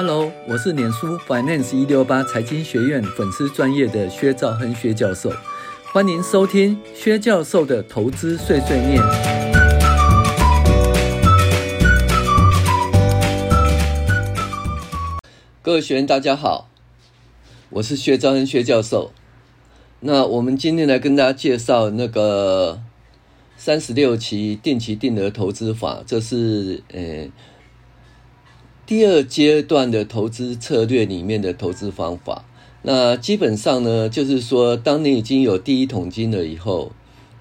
Hello，我是脸书 Finance 一六八财经学院粉丝专业的薛兆亨薛教授，欢迎收听薛教授的投资碎碎念。各位学员大家好，我是薛兆亨薛教授。那我们今天来跟大家介绍那个三十六期定期定额投资法，这是呃。第二阶段的投资策略里面的投资方法，那基本上呢，就是说，当你已经有第一桶金了以后，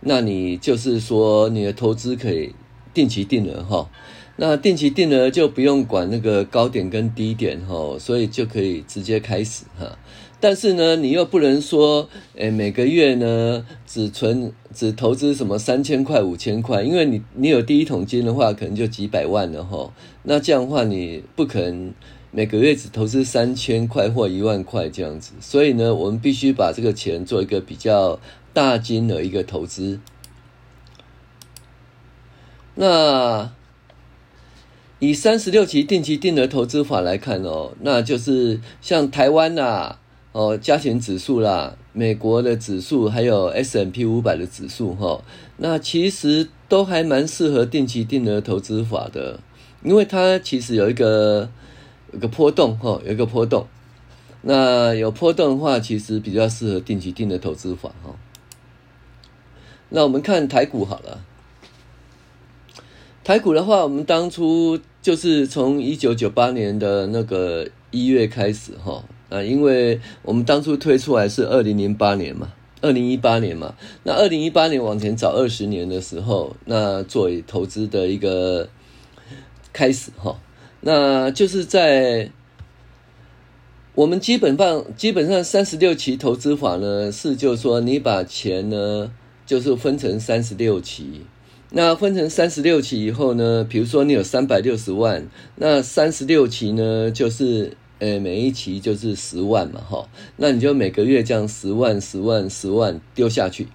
那你就是说，你的投资可以定期定额哈。那定期定额就不用管那个高点跟低点哈，所以就可以直接开始哈。但是呢，你又不能说，诶，每个月呢只存只投资什么三千块、五千块，因为你你有第一桶金的话，可能就几百万了哈。那这样的话，你不可能每个月只投资三千块或一万块这样子。所以呢，我们必须把这个钱做一个比较大金额一个投资。那以三十六期定期定额投资法来看哦，那就是像台湾呐、啊。哦，加权指数啦，美国的指数，还有 S&P 五百的指数，哈，那其实都还蛮适合定期定额投资法的，因为它其实有一个有个波动，哈，有一个波动。那有波动的话，其实比较适合定期定额投资法，哈。那我们看台股好了，台股的话，我们当初就是从一九九八年的那个一月开始，哈。啊，因为我们当初推出来是二零零八年嘛，二零一八年嘛，那二零一八年往前找二十年的时候，那作为投资的一个开始哈，那就是在我们基本上基本上三十六期投资法呢，是就是说你把钱呢就是分成三十六期，那分成三十六期以后呢，比如说你有三百六十万，那三十六期呢就是。诶，每一期就是十万嘛，哈，那你就每个月这样十万、十万、十万丢下去。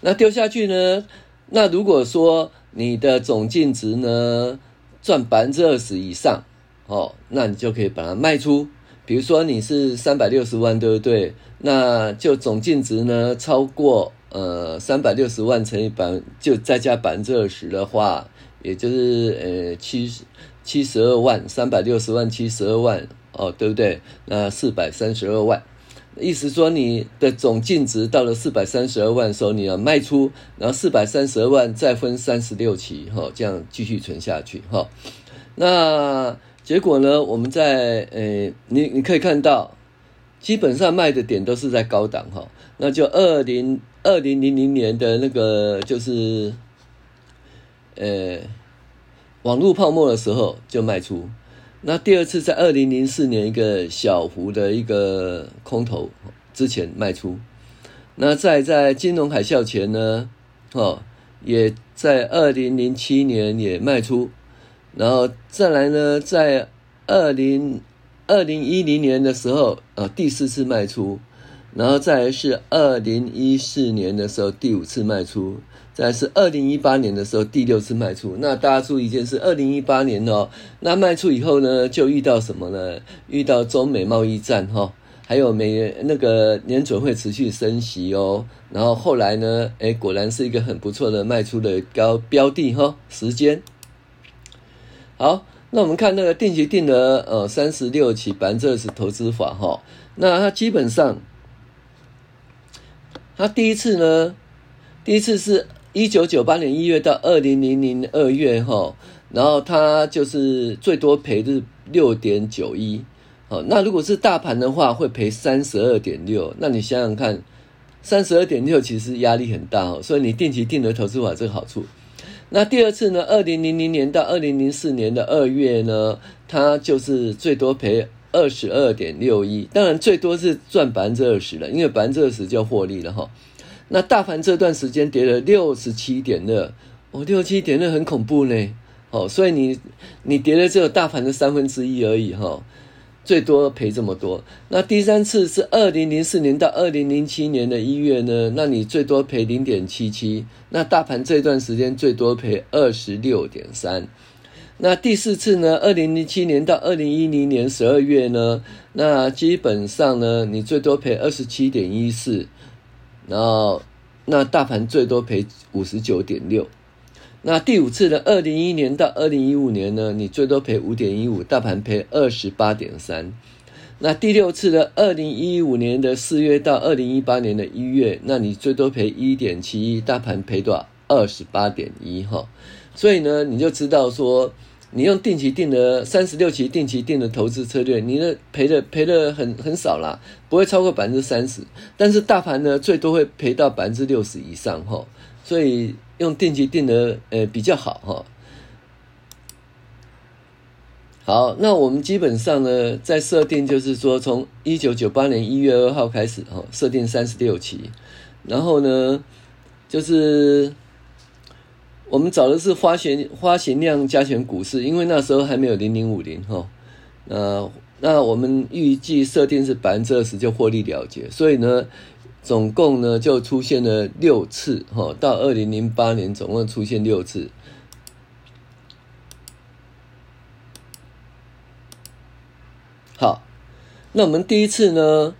那丢下去呢？那如果说你的总净值呢赚百分之二十以上，哦，那你就可以把它卖出。比如说你是三百六十万，对不对？那就总净值呢超过呃三百六十万乘以百，就再加百分之二十的话，也就是呃七十七十二万，三百六十万七十二万。哦，对不对？那四百三十二万，意思说你的总净值到了四百三十二万的时候，你要卖出，然后四百三十二万再分三十六期，哈、哦，这样继续存下去，哈、哦。那结果呢？我们在呃，你你可以看到，基本上卖的点都是在高档，哈、哦。那就二零二零零零年的那个就是，呃，网络泡沫的时候就卖出。那第二次在二零零四年一个小幅的一个空头之前卖出，那在在金融海啸前呢，哦，也在二零零七年也卖出，然后再来呢，在二零二零一零年的时候，呃，第四次卖出，然后再来是二零一四年的时候第五次卖出。在是二零一八年的时候第六次卖出，那大家注意一件事，二零一八年哦，那卖出以后呢，就遇到什么呢？遇到中美贸易战哈，还有美那个联准会持续升息哦，然后后来呢，哎，果然是一个很不错的卖出的高标的哈，时间。好，那我们看那个定期定额呃三十六期百分之二十投资法哈，那它基本上，他第一次呢，第一次是。一九九八年一月到二零零零二月哈，然后他就是最多赔是六点九一，好，那如果是大盘的话会赔三十二点六，那你想想看，三十二点六其实压力很大哦，所以你定期定额投资法这个好处。那第二次呢，二零零零年到二零零四年的二月呢，它就是最多赔二十二点六一，当然最多是赚百分之二十了，因为百分之二十就获利了哈。那大盘这段时间跌了六十七点二，哦，六七点二很恐怖呢，哦，所以你你跌了只有大盘的三分之一而已哈、最多赔这么多。那第三次是二零零四年到二零零七年的一月呢，那你最多赔零点七七，那大盘这段时间最多赔二十六点三。那第四次呢？二零零七年到二零一零年十二月呢，那基本上呢，你最多赔二十七点一四，然后那大盘最多赔五十九点六。那第五次的二零一一年到二零一五年呢，你最多赔五点一五，大盘赔二十八点三。那第六次的二零一五年的四月到二零一八年的一月，那你最多赔一点七一，大盘赔多少？二十八点一哈。所以呢，你就知道说。你用定期定额三十六期定期定额投资策略，你的赔的赔的很很少啦，不会超过百分之三十。但是大盘呢，最多会赔到百分之六十以上哈。所以用定期定额呃比较好哈。好，那我们基本上呢，在设定就是说，从一九九八年一月二号开始哈，设定三十六期，然后呢，就是。我们找的是花钱花钱量加权股市，因为那时候还没有零零五零哈，那那我们预计设定是百分之二十就获利了结，所以呢，总共呢就出现了六次哈，到二零零八年总共出现六次。好，那我们第一次呢，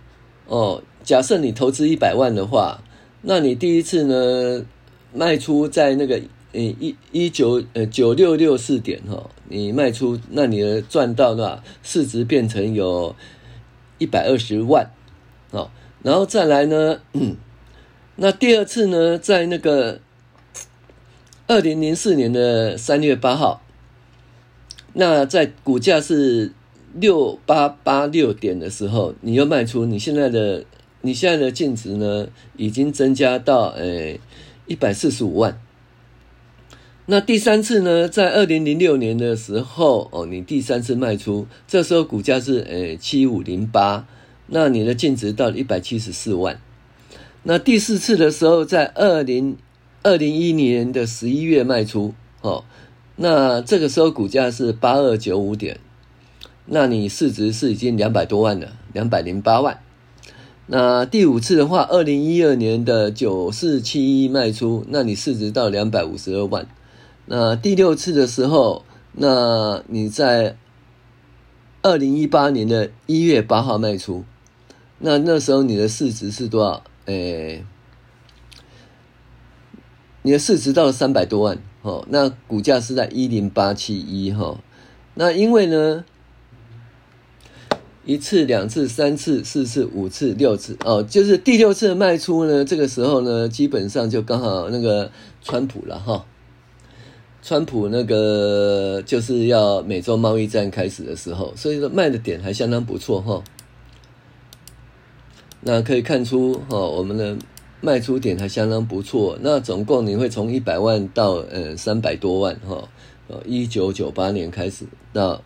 哦，假设你投资一百万的话，那你第一次呢卖出在那个。呃，一一九呃九六六四点哈，你卖出，那你的赚到的市值变成有一百二十万，好，然后再来呢，那第二次呢，在那个二零零四年的三月八号，那在股价是六八八六点的时候，你又卖出，你现在的你现在的净值呢，已经增加到呃一百四十五万。那第三次呢，在二零零六年的时候，哦，你第三次卖出，这时候股价是呃七五零八，那你的净值到了一百七十四万。那第四次的时候，在二零二零一年的十一月卖出，哦，那这个时候股价是八二九五点，那你市值是已经两百多万了，两百零八万。那第五次的话，二零一二年的九四七一卖出，那你市值到两百五十二万。那第六次的时候，那你在二零一八年的一月八号卖出，那那时候你的市值是多少？诶，你的市值到了三百多万哦。那股价是在一零八七一哈。那因为呢，一次、两次、三次、四次、五次、六次哦，就是第六次卖出呢，这个时候呢，基本上就刚好那个川普了哈。川普那个就是要美洲贸易战开始的时候，所以说卖的点还相当不错哈。那可以看出哈，我们的卖出点还相当不错。那总共你会从一百万到呃三百多万哈，呃一九九八年开始到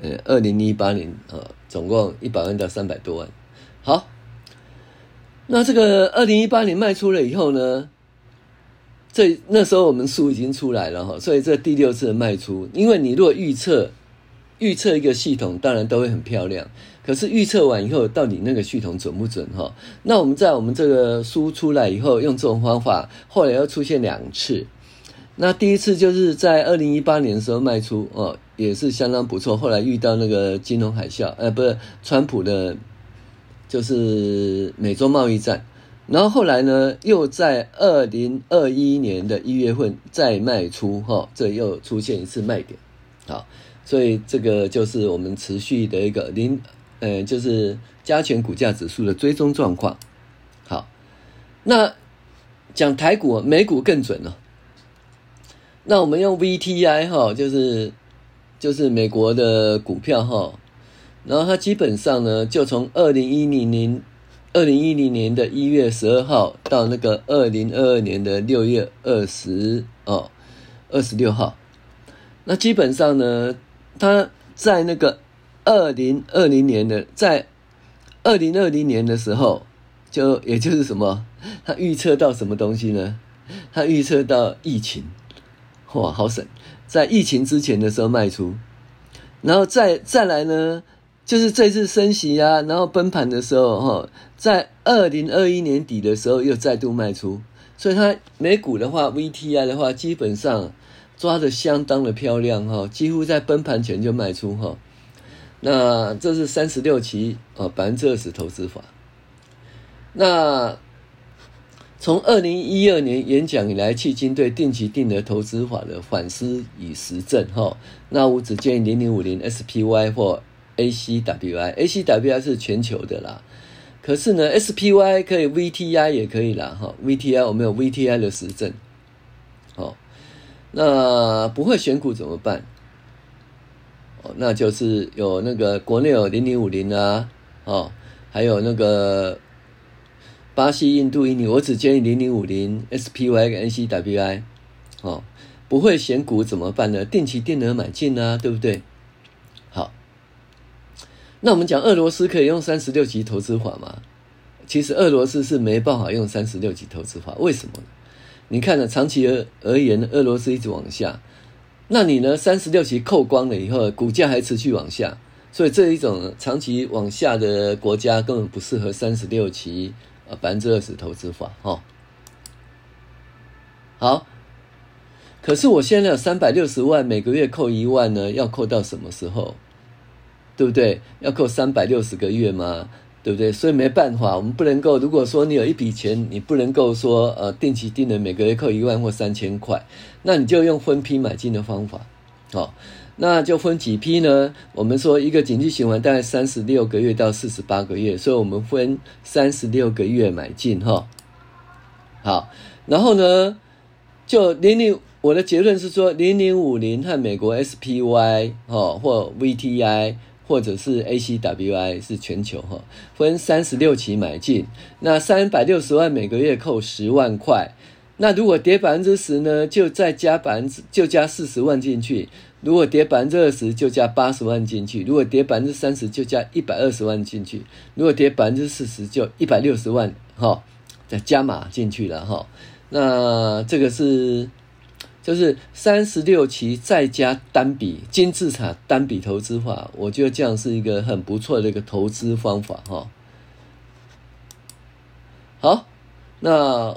呃二零一八年啊，总共一百万到三百多万。好，那这个二零一八年卖出了以后呢？所以那时候我们书已经出来了哈，所以这第六次的卖出，因为你如果预测预测一个系统，当然都会很漂亮。可是预测完以后，到底那个系统准不准哈？那我们在我们这个书出来以后，用这种方法，后来又出现两次。那第一次就是在二零一八年的时候卖出哦，也是相当不错。后来遇到那个金融海啸，呃，不是川普的，就是美洲贸易战。然后后来呢，又在二零二一年的一月份再卖出，哈，这又出现一次卖点，好，所以这个就是我们持续的一个零，呃，就是加权股价指数的追踪状况。好，那讲台股、美股更准了。那我们用 VTI 哈，就是就是美国的股票哈，然后它基本上呢，就从二零一零年。二零一零年的一月十二号到那个二零二二年的六月二十哦二十六号，那基本上呢，他在那个二零二零年的在二零二零年的时候，就也就是什么，他预测到什么东西呢？他预测到疫情，哇，好省，在疫情之前的时候卖出，然后再再来呢？就是这次升息啊，然后崩盘的时候，哈，在二零二一年底的时候又再度卖出，所以它美股的话，VTI 的话，基本上抓得相当的漂亮哈，几乎在崩盘前就卖出哈。那这是三十六期哦，百分之二十投资法。那从二零一二年演讲以来，迄今对定期定额投资法的反思与实证哈。那我只建议零零五零 SPY 或 ACWI，ACWI 是全球的啦。可是呢，SPY 可以 VTI 也可以啦哈，VTI 我们有 VTI 的实证。好，那不会选股怎么办？哦，那就是有那个国内有零零五零啊，哦，还有那个巴西、印度、印尼，我只建议零零五零 SPY 跟 ACWI。哦，不会选股怎么办呢？定期定额买进啊，对不对？那我们讲俄罗斯可以用三十六级投资法吗？其实俄罗斯是没办法用三十六级投资法，为什么呢？你看呢，长期而而言，俄罗斯一直往下，那你呢？三十六级扣光了以后，股价还持续往下，所以这一种长期往下的国家根本不适合三十六级啊百分之二十投资法哈。好，可是我现在有三百六十万，每个月扣一万呢，要扣到什么时候？对不对？要扣三百六十个月吗？对不对？所以没办法，我们不能够。如果说你有一笔钱，你不能够说呃定期定额每个月扣一万或三千块，那你就用分批买进的方法，好、哦，那就分几批呢？我们说一个景气循环大概三十六个月到四十八个月，所以我们分三十六个月买进哈、好，然后呢，就零零，我的结论是说零零五零和美国 SPY 哦或 VTI。或者是 ACWI 是全球哈，分三十六期买进，那三百六十万每个月扣十万块，那如果跌百分之十呢，就再加百分之就加四十万进去；如果跌百分之二十，就加八十万进去；如果跌百分之三十，就加一百二十万进去；如果跌百分之四十，就一百六十万哈，再加码进去了哈。那这个是。就是三十六期再加单笔金字塔单笔投资法，我觉得这样是一个很不错的一个投资方法哈。好，那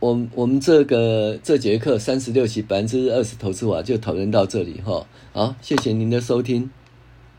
我我们这个这节课三十六期百分之二十投资法就讨论到这里哈。好，谢谢您的收听。